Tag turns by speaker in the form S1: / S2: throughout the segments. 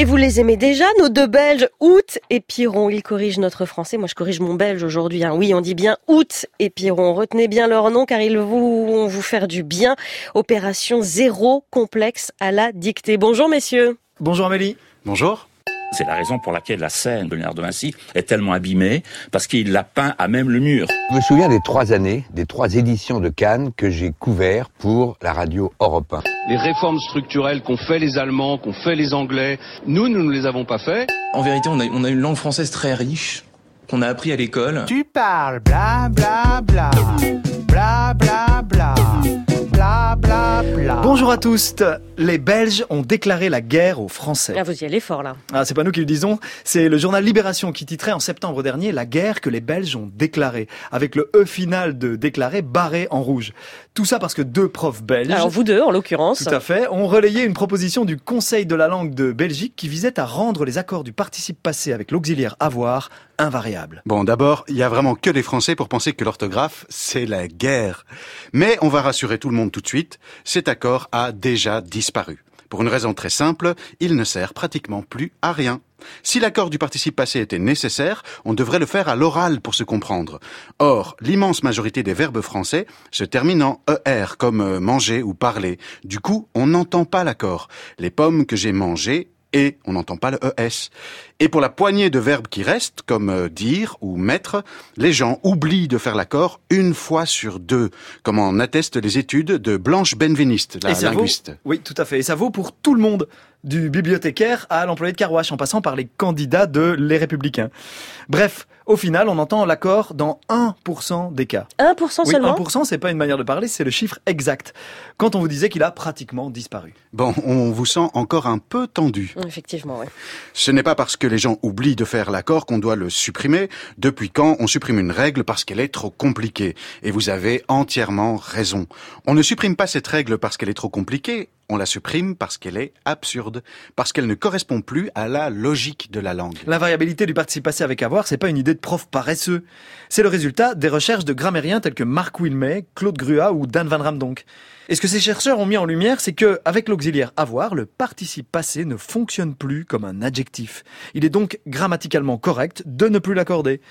S1: Et vous les aimez déjà, nos deux Belges, Août et Piron. Ils corrigent notre français. Moi, je corrige mon belge aujourd'hui. Hein. Oui, on dit bien Août et Piron. Retenez bien leur nom car ils vont vous faire du bien. Opération zéro complexe à la dictée. Bonjour, messieurs.
S2: Bonjour, Amélie.
S3: Bonjour.
S4: C'est la raison pour laquelle la scène de Léonard de Vinci est tellement abîmée, parce qu'il l'a peint à même le mur.
S5: Je me souviens des trois années, des trois éditions de Cannes que j'ai couvert pour la radio Europe 1.
S6: Les réformes structurelles qu'ont fait les Allemands, qu'ont fait les Anglais, nous, nous ne les avons pas fait.
S7: En vérité, on a, on a une langue française très riche, qu'on a appris à l'école.
S8: Tu parles bla bla bla, bla bla bla. Bla, bla, bla.
S2: Bonjour à tous. Les Belges ont déclaré la guerre aux Français.
S1: Ah, vous y allez fort là.
S2: Ah, c'est pas nous qui le disons, c'est le journal Libération qui titrait en septembre dernier la guerre que les Belges ont déclarée, avec le E final de déclaré barré en rouge. Tout ça parce que deux profs belges.
S1: Alors vous deux, en l'occurrence.
S2: Tout à fait, ont relayé une proposition du Conseil de la langue de Belgique qui visait à rendre les accords du participe passé avec l'auxiliaire avoir invariables.
S3: Bon, d'abord, il y a vraiment que les Français pour penser que l'orthographe, c'est la Mais on va rassurer tout le monde tout de suite, cet accord a déjà disparu. Pour une raison très simple, il ne sert pratiquement plus à rien. Si l'accord du participe passé était nécessaire, on devrait le faire à l'oral pour se comprendre. Or, l'immense majorité des verbes français se terminent en ER, comme manger ou parler. Du coup, on n'entend pas l'accord. Les pommes que j'ai mangées, et on n'entend pas le ES. Et pour la poignée de verbes qui restent, comme dire ou mettre, les gens oublient de faire l'accord une fois sur deux, comme en attestent les études de Blanche Benveniste, la
S2: Et ça
S3: linguiste.
S2: vaut, oui, tout à fait. Et ça vaut pour tout le monde, du bibliothécaire à l'employé de carouache, en passant par les candidats de Les Républicains. Bref, au final, on entend l'accord dans 1% des cas.
S1: 1%
S2: Oui,
S1: seulement
S2: 1%, c'est pas une manière de parler, c'est le chiffre exact. Quand on vous disait qu'il a pratiquement disparu.
S3: Bon, on vous sent encore un peu tendu.
S1: Effectivement, oui.
S3: Ce n'est pas parce que les gens oublient de faire l'accord qu'on doit le supprimer. Depuis quand on supprime une règle parce qu'elle est trop compliquée? Et vous avez entièrement raison. On ne supprime pas cette règle parce qu'elle est trop compliquée. On la supprime parce qu'elle est absurde, parce qu'elle ne correspond plus à la logique de la langue.
S2: L'invariabilité du participe passé avec avoir, c'est pas une idée de prof paresseux. C'est le résultat des recherches de grammairiens tels que Marc Wilmey, Claude Grua ou Dan Van Ramdonk. Et ce que ces chercheurs ont mis en lumière, c'est que, avec l'auxiliaire avoir, le participe passé ne fonctionne plus comme un adjectif. Il est donc grammaticalement correct de ne plus l'accorder.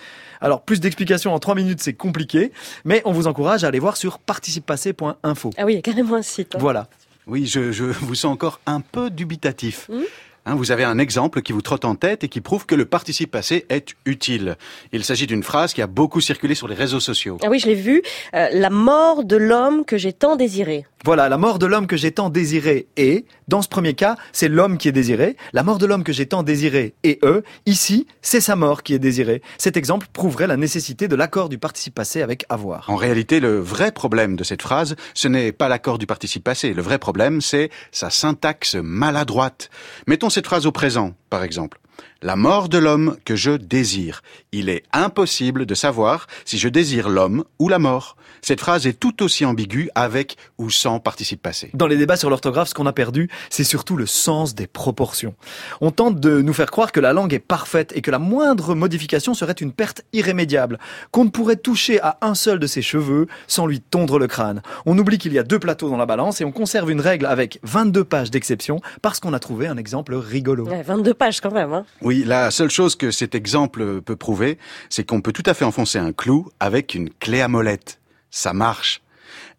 S2: Alors, plus d'explications en trois minutes, c'est compliqué, mais on vous encourage à aller voir sur participepassé.info.
S1: Ah oui, il y a carrément un site. hein.
S2: Voilà.
S3: Oui, je, je vous sens encore un peu dubitatif.
S1: Mhm.
S3: Hein, vous avez un exemple qui vous trotte en tête et qui prouve que le participe passé est utile. Il s'agit d'une phrase qui a beaucoup circulé sur les réseaux sociaux.
S1: Ah oui, je l'ai vu. Euh, la mort de l'homme que j'ai tant désiré.
S2: Voilà, la mort de l'homme que j'ai tant désiré est, dans ce premier cas, c'est l'homme qui est désiré. La mort de l'homme que j'ai tant désiré est eux. Ici, c'est sa mort qui est désirée. Cet exemple prouverait la nécessité de l'accord du participe passé avec avoir.
S3: En réalité, le vrai problème de cette phrase, ce n'est pas l'accord du participe passé. Le vrai problème, c'est sa syntaxe maladroite. Mettons cette phrase au présent, par exemple. La mort de l'homme que je désire. Il est impossible de savoir si je désire l'homme ou la mort. Cette phrase est tout aussi ambiguë avec ou sans participe passé.
S2: Dans les débats sur l'orthographe, ce qu'on a perdu, c'est surtout le sens des proportions. On tente de nous faire croire que la langue est parfaite et que la moindre modification serait une perte irrémédiable, qu'on ne pourrait toucher à un seul de ses cheveux sans lui tondre le crâne. On oublie qu'il y a deux plateaux dans la balance et on conserve une règle avec 22 pages d'exception parce qu'on a trouvé un exemple rigolo.
S1: Ouais, 22 pages quand même. Hein.
S3: Oui, la seule chose que cet exemple peut prouver, c'est qu'on peut tout à fait enfoncer un clou avec une clé à molette. Ça marche.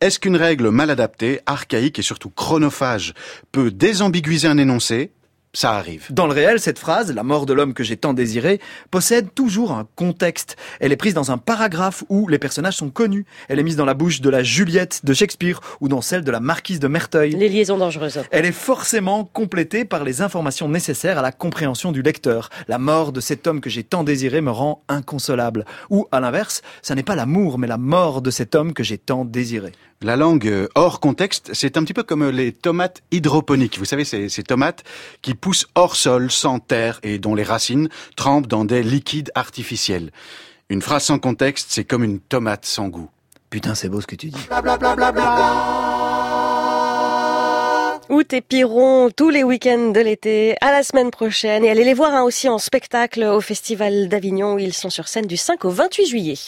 S3: Est-ce qu'une règle mal adaptée, archaïque et surtout chronophage peut désambiguiser un énoncé? Ça arrive.
S2: Dans le réel, cette phrase, la mort de l'homme que j'ai tant désiré, possède toujours un contexte. Elle est prise dans un paragraphe où les personnages sont connus. Elle est mise dans la bouche de la Juliette de Shakespeare ou dans celle de la marquise de Merteuil.
S1: Les liaisons dangereuses.
S2: Elle est forcément complétée par les informations nécessaires à la compréhension du lecteur. La mort de cet homme que j'ai tant désiré me rend inconsolable. Ou, à l'inverse, ça n'est pas l'amour, mais la mort de cet homme que j'ai tant désiré.
S3: La langue euh, hors contexte, c'est un petit peu comme les tomates hydroponiques. Vous savez, ces, ces tomates qui poussent hors sol, sans terre, et dont les racines trempent dans des liquides artificiels. Une phrase sans contexte, c'est comme une tomate sans goût.
S2: Putain, c'est beau ce que tu dis.
S1: Août et Piron tous les week-ends de l'été, à la semaine prochaine. Et allez les voir hein, aussi en spectacle au Festival d'Avignon où ils sont sur scène du 5 au 28 juillet.